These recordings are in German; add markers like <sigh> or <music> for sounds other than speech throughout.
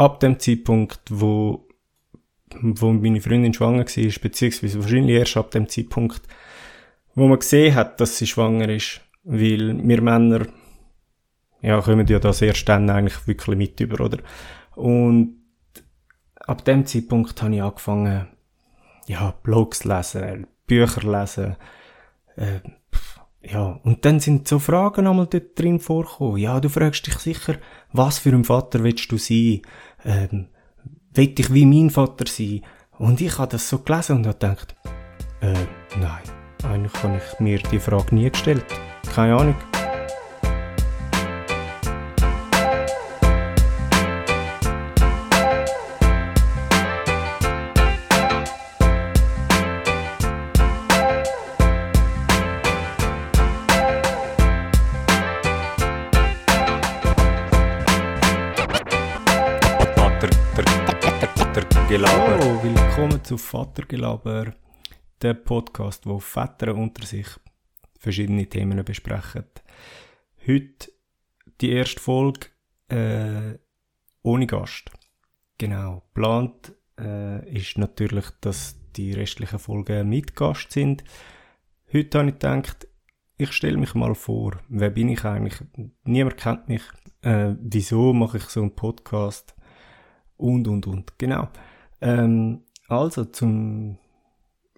ab dem Zeitpunkt, wo, wo meine Freundin schwanger war, beziehungsweise wahrscheinlich erst ab dem Zeitpunkt, wo man gesehen hat, dass sie schwanger ist, weil wir Männer, ja, kommen ja das erst dann eigentlich wirklich mit über, oder? Und ab dem Zeitpunkt habe ich angefangen, ja, Blogs lesen, Bücher lesen, äh, ja, und dann sind so Fragen einmal dort drin vorgekommen. Ja, du fragst dich sicher, was für ein Vater willst du sein? Ähm, will ich wie mein Vater sein? Und ich habe das so gelesen und habe gedacht, äh, nein, eigentlich habe ich mir die Frage nie gestellt. Keine Ahnung. Zu Vatergelaber, der Podcast, wo Väter unter sich verschiedene Themen besprechen. Heute die erste Folge äh, ohne Gast. Genau. Geplant äh, ist natürlich, dass die restlichen Folgen mit Gast sind. Heute habe ich gedacht, ich stelle mich mal vor. Wer bin ich eigentlich? Niemand kennt mich. Äh, wieso mache ich so einen Podcast? Und, und, und. Genau. Ähm, also, zum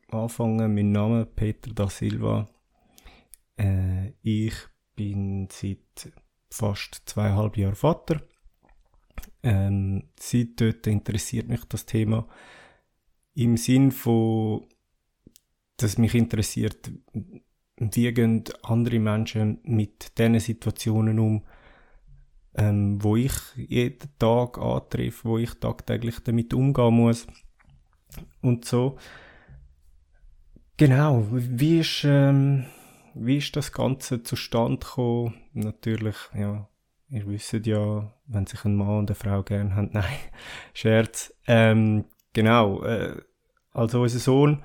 Anfangen, mein Name Peter da Silva. Äh, ich bin seit fast zweieinhalb Jahren Vater. Ähm, seit dort interessiert mich das Thema im Sinn von, dass mich interessiert, wie gehen andere Menschen mit diesen Situationen um, ähm, wo ich jeden Tag antreffe, wo ich tagtäglich damit umgehen muss und so. Genau, wie ist, ähm, wie ist das Ganze zustande gekommen? Natürlich, ja, ihr wisst ja, wenn sich ein Mann und eine Frau gern haben, <laughs> nein, Scherz. Ähm, genau, äh, also unser Sohn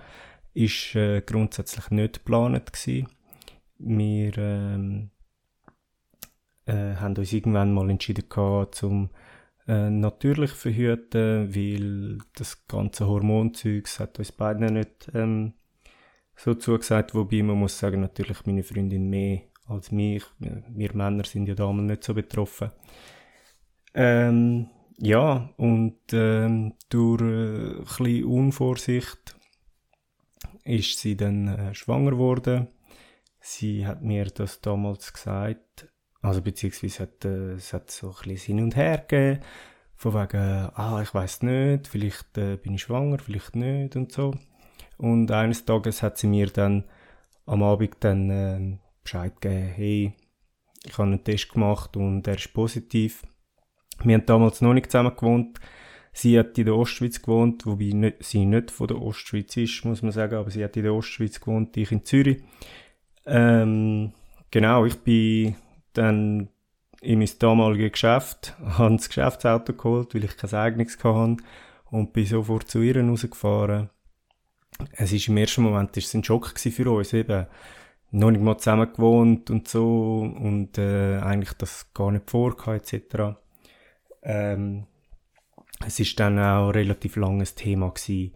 ist äh, grundsätzlich nicht geplant gewesen. Wir ähm, äh, haben uns irgendwann mal entschieden gehabt, zum äh, natürlich verhüten, weil das ganze Hormonzeug hat uns beiden nicht ähm, so zugesagt, wobei man muss sagen, natürlich meine Freundin mehr als mich. Wir Männer sind ja damals nicht so betroffen. Ähm, ja, und ähm, durch äh, ein bisschen Unvorsicht ist sie dann äh, schwanger geworden. Sie hat mir das damals gesagt, also beziehungsweise hat, äh, es hat so ein bisschen hin und her gegeben, von wegen, ah, ich weiß nicht, vielleicht äh, bin ich schwanger, vielleicht nicht und so. Und eines Tages hat sie mir dann am Abend dann äh, Bescheid gegeben, hey, ich habe einen Test gemacht und er ist positiv. Wir haben damals noch nicht zusammen gewohnt. Sie hat in der Ostschweiz gewohnt, wobei nicht, sie nicht von der Ostschweiz ist, muss man sagen, aber sie hat in der Ostschweiz gewohnt, ich in Zürich. Ähm, genau, ich bin dann in mein damaliges Geschäft, habe das Geschäftsauto geholt, weil ich kein eigenes hatte und bin sofort zu ihr rausgefahren. Es ist im ersten Moment ist es ein Schock für uns, eben noch nicht mal zusammen gewohnt und so und äh, eigentlich das gar nicht vor etc. Ähm, es ist dann auch relativ langes Thema gewesen.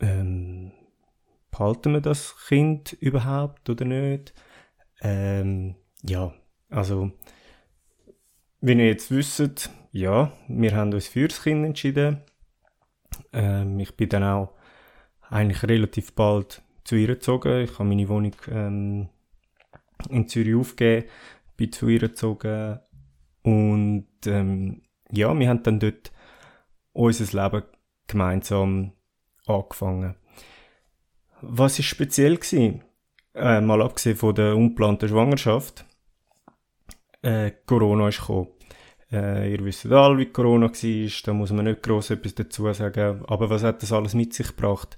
Ähm, behalten wir das Kind überhaupt oder nicht? Ähm, ja, also, wie ihr jetzt wisst, ja, wir haben uns für das Kind entschieden. Ähm, ich bin dann auch eigentlich relativ bald zu ihr gezogen. Ich habe meine Wohnung ähm, in Zürich aufgegeben, bin zu ihr gezogen und ähm, ja, wir haben dann dort unser Leben gemeinsam angefangen. Was ist speziell gewesen? Äh, mal abgesehen von der unplanten Schwangerschaft, äh, Corona ist gekommen. Äh, ihr wisst alle, wie Corona war, da muss man nicht gross etwas dazu sagen. Aber was hat das alles mit sich gebracht?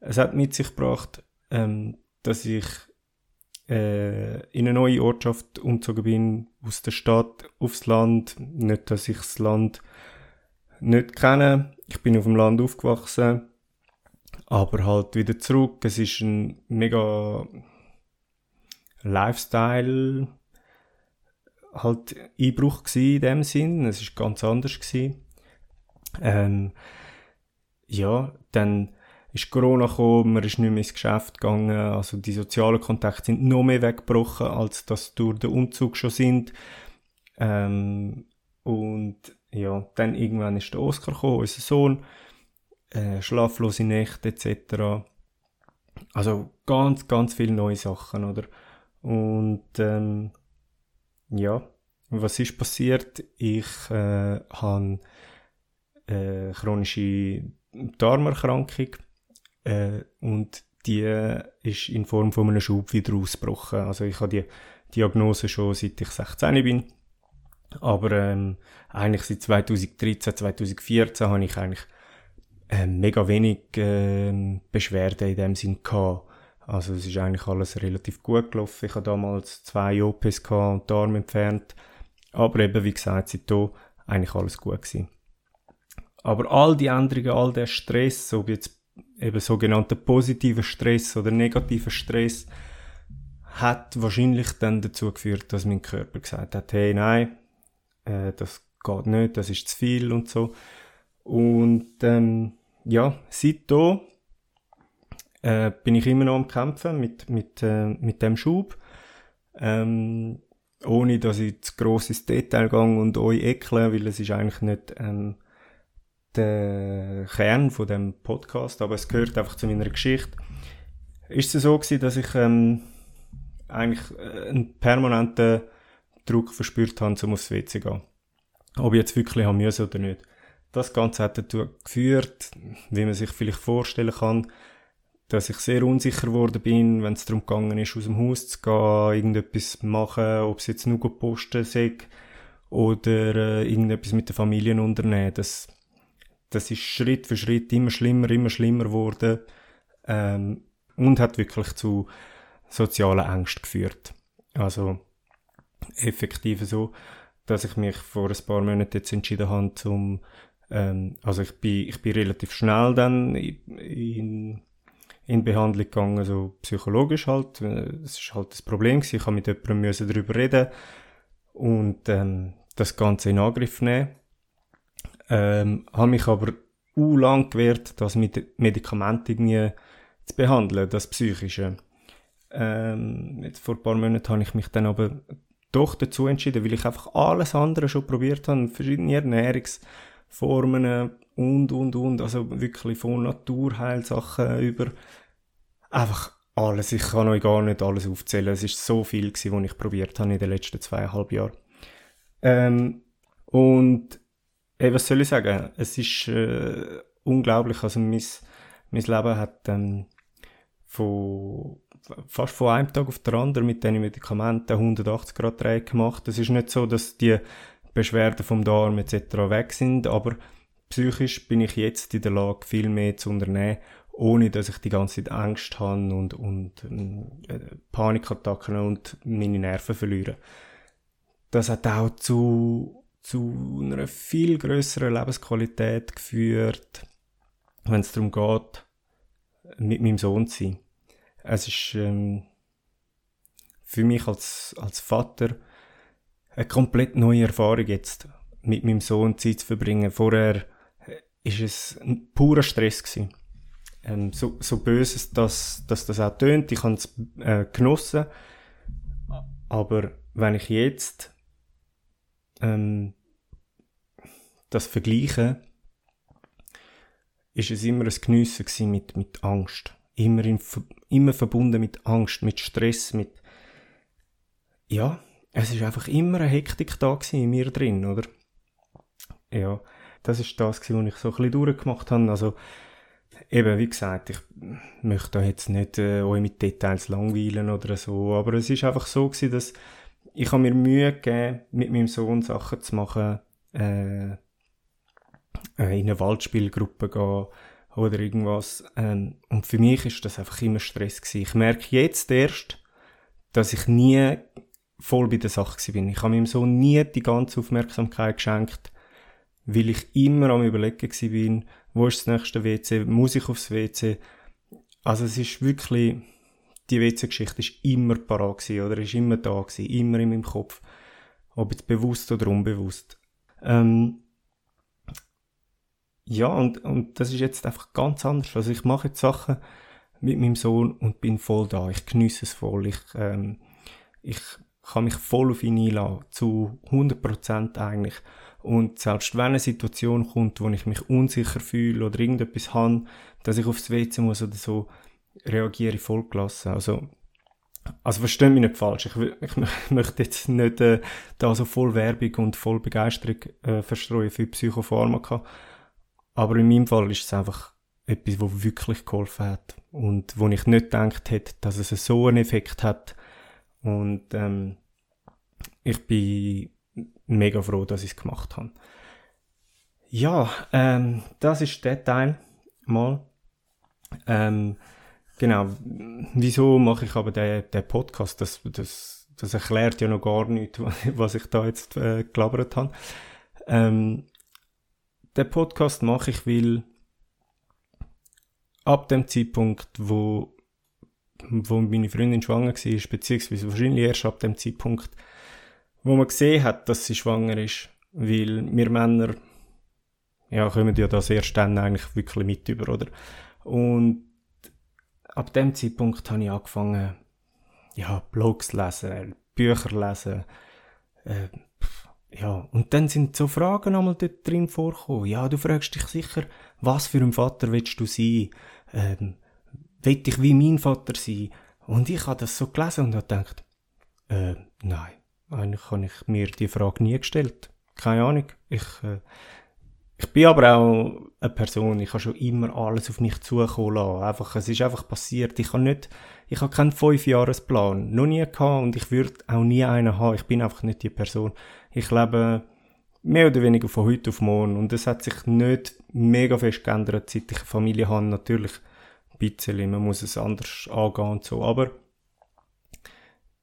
Es hat mit sich gebracht, ähm, dass ich äh, in eine neue Ortschaft umgezogen bin, aus der Stadt aufs Land. Nicht, dass ich das Land nicht kenne. Ich bin auf dem Land aufgewachsen, aber halt wieder zurück. Es ist ein mega Lifestyle halt Einbruch in dem Sinn. Es ist ganz anders gewesen. Ähm, ja, dann ist Corona gekommen, man ist nicht mehr ins Geschäft gegangen, also die sozialen Kontakte sind noch mehr weggebrochen, als das durch den Umzug schon sind. Ähm, und ja, dann irgendwann ist der Oscar gekommen, unser Sohn, äh, schlaflose Nächte etc. Also ganz, ganz viele neue Sachen, oder? Und ähm, ja, was ist passiert? Ich äh, habe äh, chronische Darmerkrankung äh, und die ist in Form von einem Schub wieder ausgebrochen. Also ich habe die Diagnose schon seit ich 16 bin, aber ähm, eigentlich seit 2013, 2014 habe ich eigentlich äh, mega wenig äh, Beschwerden in dem Sinn gehabt. Also es ist eigentlich alles relativ gut gelaufen. Ich habe damals zwei OPs gehabt und die Arme entfernt. Aber eben, wie gesagt, seitdem eigentlich alles gut gewesen. Aber all die Änderungen, all der Stress, ob jetzt eben sogenannter positiver Stress oder negativer Stress, hat wahrscheinlich dann dazu geführt, dass mein Körper gesagt hat, hey, nein, äh, das geht nicht, das ist zu viel und so. Und ähm, ja, seitdem äh, bin ich immer noch am Kämpfen mit, mit, äh, mit dem Schub. Ähm, ohne dass ich zu grosses Detail gehe und euch ekle, weil es ist eigentlich nicht ähm, der Kern von dem Podcast, aber es gehört einfach zu meiner Geschichte. Ist es so gewesen, dass ich ähm, eigentlich äh, einen permanenten Druck verspürt habe, um aufs WC zu gehen. Ob ich jetzt wirklich haben müssen oder nicht. Das Ganze hat dazu geführt, wie man sich vielleicht vorstellen kann, dass ich sehr unsicher geworden bin, wenn es darum gegangen ist, aus dem Haus zu gehen, irgendetwas machen, ob es jetzt nur posten sei oder äh, irgendetwas mit der Familie unternehmen. Das, das ist Schritt für Schritt immer schlimmer, immer schlimmer geworden ähm, und hat wirklich zu sozialen Ängsten geführt. Also effektiv so, dass ich mich vor ein paar Monaten jetzt entschieden habe, zum ähm, also ich bin, ich bin relativ schnell dann in, in in Behandlung gegangen, also psychologisch halt. Es ist halt das Problem gewesen. Ich habe mit jemandem darüber reden und ähm, das Ganze in Angriff nehmen. Ähm, habe mich aber u lang gewehrt, das mit Medikamenten irgendwie zu behandeln, das Psychische. Ähm, jetzt vor ein paar Monaten habe ich mich dann aber doch dazu entschieden, weil ich einfach alles andere schon probiert habe, verschiedene Ernährungsformen und, und, und, also wirklich von Naturheilsachen über einfach alles. Ich kann euch gar nicht alles aufzählen. Es ist so viel gewesen, was ich probiert habe in den letzten zweieinhalb Jahren. Ähm, und ey, was soll ich sagen? Es ist äh, unglaublich. Also mein, mein Leben hat ähm, von fast von einem Tag auf den anderen mit diesen Medikamenten 180 Grad Dreh gemacht. Es ist nicht so, dass die Beschwerden vom Darm etc. weg sind, aber psychisch bin ich jetzt in der Lage, viel mehr zu unternehmen ohne dass ich die ganze Zeit Angst habe und, und äh, Panikattacken und meine Nerven verliere. Das hat auch zu, zu einer viel größeren Lebensqualität geführt, wenn es darum geht, mit meinem Sohn zu sein. Es ist ähm, für mich als, als Vater eine komplett neue Erfahrung jetzt, mit meinem Sohn Zeit zu verbringen. Vorher ist es ein purer Stress gewesen ähm, so, so böse dass, dass das auch tönt. Ich habe es äh, genossen. Aber wenn ich jetzt ähm, das vergleiche, ist es immer ein Geniessen mit, mit Angst. Immer, in, immer verbunden mit Angst, mit Stress, mit, ja, es ist einfach immer eine Hektik da in mir drin, oder? Ja, das ist das, was ich so ein bisschen durchgemacht habe. Also, Eben, wie gesagt, ich möchte da jetzt nicht äh, euch mit Details langweilen oder so, aber es ist einfach so gewesen, dass ich habe mir Mühe gegeben, mit meinem Sohn Sachen zu machen, äh, äh in eine Waldspielgruppe gehen oder irgendwas. Ähm, und für mich ist das einfach immer Stress gewesen. Ich merke jetzt erst, dass ich nie voll bei der Sache bin. Ich habe meinem Sohn nie die ganze Aufmerksamkeit geschenkt, weil ich immer am überlegen bin, wo ist das nächste WC, muss ich aufs WC. Also es ist wirklich, die WC-Geschichte ist immer parat gewesen, oder ist immer da gewesen, immer in meinem Kopf. Ob jetzt bewusst oder unbewusst. Ähm, ja, und, und das ist jetzt einfach ganz anders. Also ich mache jetzt Sachen mit meinem Sohn und bin voll da. Ich genieße es voll. Ich, ähm, ich kann mich voll auf ihn einladen. Zu 100% eigentlich. Und selbst wenn eine Situation kommt, wo ich mich unsicher fühle oder irgendetwas habe, dass ich aufs WC muss oder so, reagiere ich voll gelassen. Also, also verstehe mich nicht falsch. Ich, ich, ich <laughs> möchte jetzt nicht äh, da so voll Werbung und voll Begeisterung äh, verstreuen für Psychopharmaka. Aber in meinem Fall ist es einfach etwas, wo wirklich geholfen hat und wo ich nicht gedacht hätte, dass es so einen Effekt hat. Und ähm, ich bin mega froh, dass ich es gemacht habe. Ja, ähm, das ist der Teil mal. Ähm, genau, wieso mache ich aber den, den Podcast? Das, das, das erklärt ja noch gar nicht, <laughs> was ich da jetzt äh, gelabert habe. Ähm, den Podcast mache ich, weil ab dem Zeitpunkt, wo, wo meine Freundin schwanger war, beziehungsweise wahrscheinlich erst ab dem Zeitpunkt, wo man gesehen hat, dass sie schwanger ist, weil wir Männer, ja, kommen ja das erst dann eigentlich wirklich mit über, oder? Und ab dem Zeitpunkt habe ich angefangen, ja, Blogs lesen, Bücher lesen, äh, ja, und dann sind so Fragen einmal dort drin vorgekommen. Ja, du fragst dich sicher, was für ein Vater willst du sein? Ähm, will ich wie mein Vater sein? Und ich habe das so gelesen und habe gedacht, äh, nein, eigentlich habe ich mir die Frage nie gestellt. Keine Ahnung. Ich, äh, ich bin aber auch eine Person, ich habe schon immer alles auf mich zukommen lassen. Einfach, es ist einfach passiert. Ich habe nicht, ich habe keinen Fünfjahresplan. Noch nie gehabt und ich würde auch nie einen haben. Ich bin einfach nicht die Person. Ich lebe mehr oder weniger von heute auf morgen und es hat sich nicht mega fest geändert, seit ich eine Familie habe. Natürlich ein bisschen, man muss es anders angehen und so, aber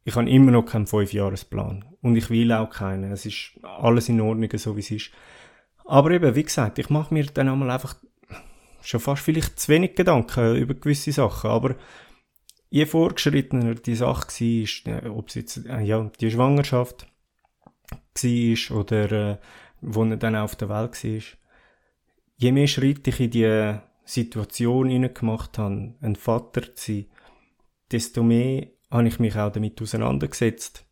ich habe immer noch keinen Fünfjahresplan und ich will auch keinen. Es ist alles in Ordnung, so wie es ist. Aber eben, wie gesagt, ich mache mir dann einmal einfach schon fast vielleicht zu wenig Gedanken über gewisse Sachen, aber je vorgeschrittener die Sache war, ob es jetzt äh, ja, die Schwangerschaft war oder äh, wo er dann auf der Welt war, je mehr Schritte ich in die Situation gemacht habe, ein Vater zu sein, desto mehr habe ich mich auch damit auseinandergesetzt.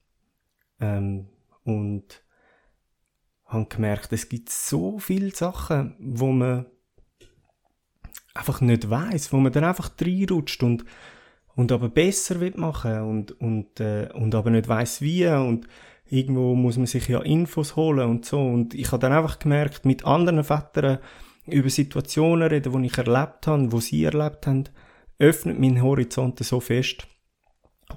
Ähm, und habe gemerkt, es gibt so viele Sachen, wo man einfach nicht weiß, wo man dann einfach reinrutscht und und aber besser wird machen und und äh, und aber nicht weiß wie und irgendwo muss man sich ja Infos holen und so. Und ich habe dann einfach gemerkt, mit anderen Vätern über Situationen reden, die ich erlebt habe, wo sie erlebt haben, öffnet mein Horizont so fest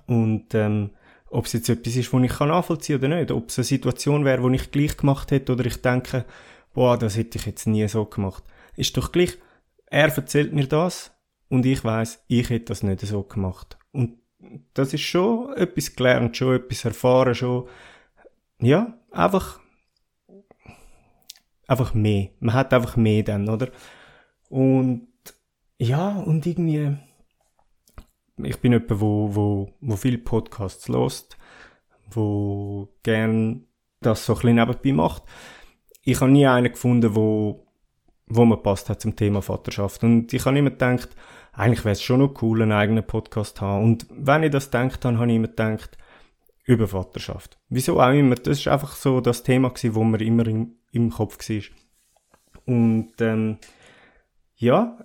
und ähm, ob es jetzt etwas ist, was ich nachvollziehen kann oder nicht. Ob es eine Situation wäre, die ich gleich gemacht hätte oder ich denke, boah, das hätte ich jetzt nie so gemacht. Ist doch gleich, er erzählt mir das und ich weiß, ich hätte das nicht so gemacht. Und das ist schon etwas gelernt, schon etwas erfahren, schon, ja, einfach, einfach mehr. Man hat einfach mehr dann, oder? Und, ja, und irgendwie, ich bin jemand, wo, wo, wo viele Podcasts lost, wo gern das so ein bisschen nebenbei macht. Ich habe nie einen gefunden, wo, wo mir passt hat zum Thema Vaterschaft. Und ich habe immer gedacht, eigentlich wäre es schon noch cool, einen eigenen Podcast zu haben. Und wenn ich das gedacht habe, habe ich immer gedacht, über Vaterschaft. Wieso auch immer. Das ist einfach so das Thema gewesen, wo mir immer im, im Kopf war. Und, ähm, ja,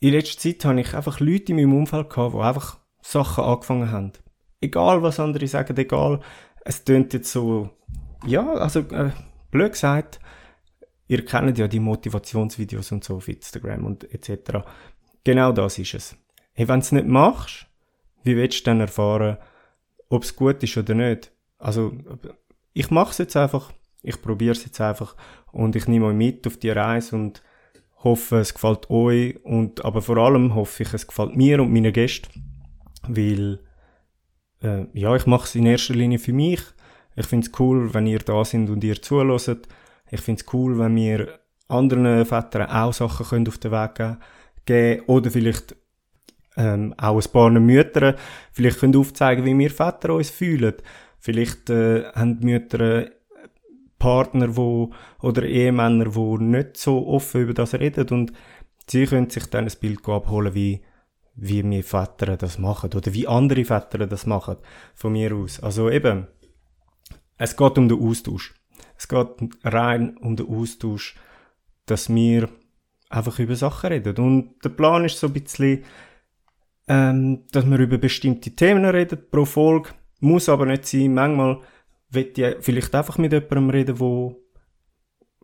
in letzter Zeit habe ich einfach Leute in meinem Umfeld gehabt, die einfach Sachen angefangen haben. Egal, was andere sagen, egal. Es tönt jetzt so, ja, also, äh, blöd gesagt, ihr kennt ja die Motivationsvideos und so auf Instagram und etc. Genau das ist es. Hey, wenn du es nicht machst, wie willst du dann erfahren, ob es gut ist oder nicht? Also, ich mache es jetzt einfach, ich probiere es jetzt einfach und ich nehme euch mit auf die Reise und hoffe, es gefällt euch und aber vor allem hoffe ich, es gefällt mir und meinen Gästen, weil äh, ja, ich mache es in erster Linie für mich. Ich finde es cool, wenn ihr da sind und ihr zuhört. Ich finde es cool, wenn wir anderen Vätern auch Sachen können auf den Weg geben können oder vielleicht ähm, auch ein paar Müttern vielleicht können aufzeigen, wie wir Väter uns fühlen. Vielleicht äh, haben die Mütter Partner, wo, oder Ehemänner, wo nicht so offen über das reden und sie können sich dann ein Bild abholen, wie, wie wir Väter das machen oder wie andere Väter das machen, von mir aus. Also eben, es geht um den Austausch. Es geht rein um den Austausch, dass wir einfach über Sachen reden. Und der Plan ist so ein bisschen, ähm, dass wir über bestimmte Themen reden pro Folge. Muss aber nicht sein. Manchmal will ich vielleicht einfach mit jemandem reden, wo,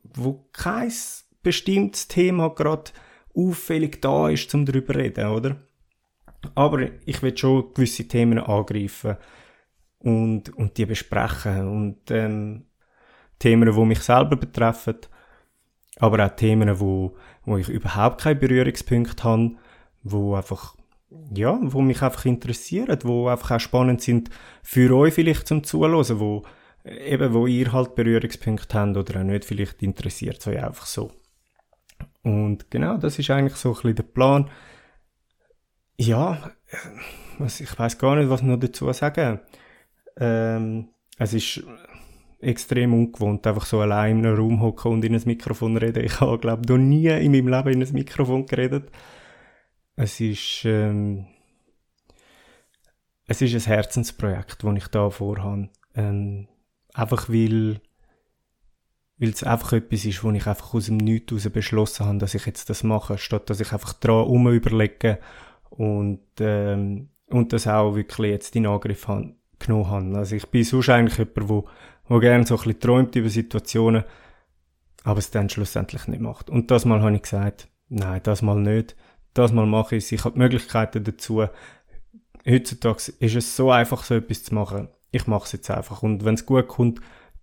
wo kein bestimmtes Thema gerade auffällig da ist, um darüber zu reden, oder? Aber ich will schon gewisse Themen angreifen und, und die besprechen und ähm, Themen, die mich selber betreffen, aber auch Themen, wo, wo ich überhaupt keine Berührungspunkte habe, wo einfach ja, wo mich einfach interessieren, wo einfach auch spannend sind für euch vielleicht zum Zuhören, wo eben, wo ihr halt Berührungspunkte habt oder auch nicht, vielleicht interessiert es euch einfach so. Und genau, das ist eigentlich so ein bisschen der Plan. Ja, was, ich weiß gar nicht, was noch dazu sagen. Ähm, es ist extrem ungewohnt, einfach so allein in einem Raum hocken und in ein Mikrofon reden. Ich habe, glaube ich, noch nie in meinem Leben in ein Mikrofon geredet. Es ist, ähm, es ist ein Herzensprojekt, das ich da vorhabe. Ähm, einfach weil, weil es einfach etwas ist, wo ich einfach aus dem Nichts heraus beschlossen habe, dass ich jetzt das mache, statt dass ich einfach dran um überlege und, ähm, und das auch wirklich jetzt in Angriff habe, genommen habe. Also ich bin sonst eigentlich jemand, wo, wo gerne so ein bisschen träumt über Situationen, aber es dann schlussendlich nicht macht. Und das Mal habe ich gesagt, nein, das Mal nicht das mal mache ich. Ich habe die Möglichkeiten dazu. Heutzutage ist es so einfach, so etwas zu machen. Ich mache es jetzt einfach. Und wenn es gut kommt,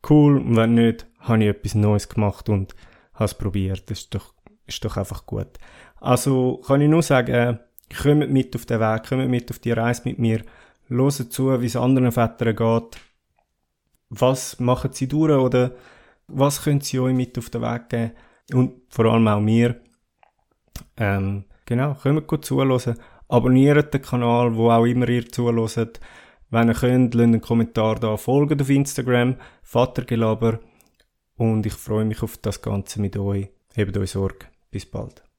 cool. Und wenn nicht, habe ich etwas Neues gemacht und habe es probiert. Das ist doch, ist doch einfach gut. Also kann ich nur sagen, kommt mit auf den Weg, kommt mit auf die Reise mit mir. Hört zu, wie es anderen Vätern geht. Was machen sie durch oder was können sie euch mit auf den Weg geben? Und vor allem auch mir. Ähm, Genau, kommt gut zuhören. Abonniert den Kanal, wo auch immer ihr zuhört. Wenn ihr könnt, lasst einen Kommentar da, folgt auf Instagram, Vatergelaber. Und ich freue mich auf das Ganze mit euch. Hebt euch Sorge. Bis bald.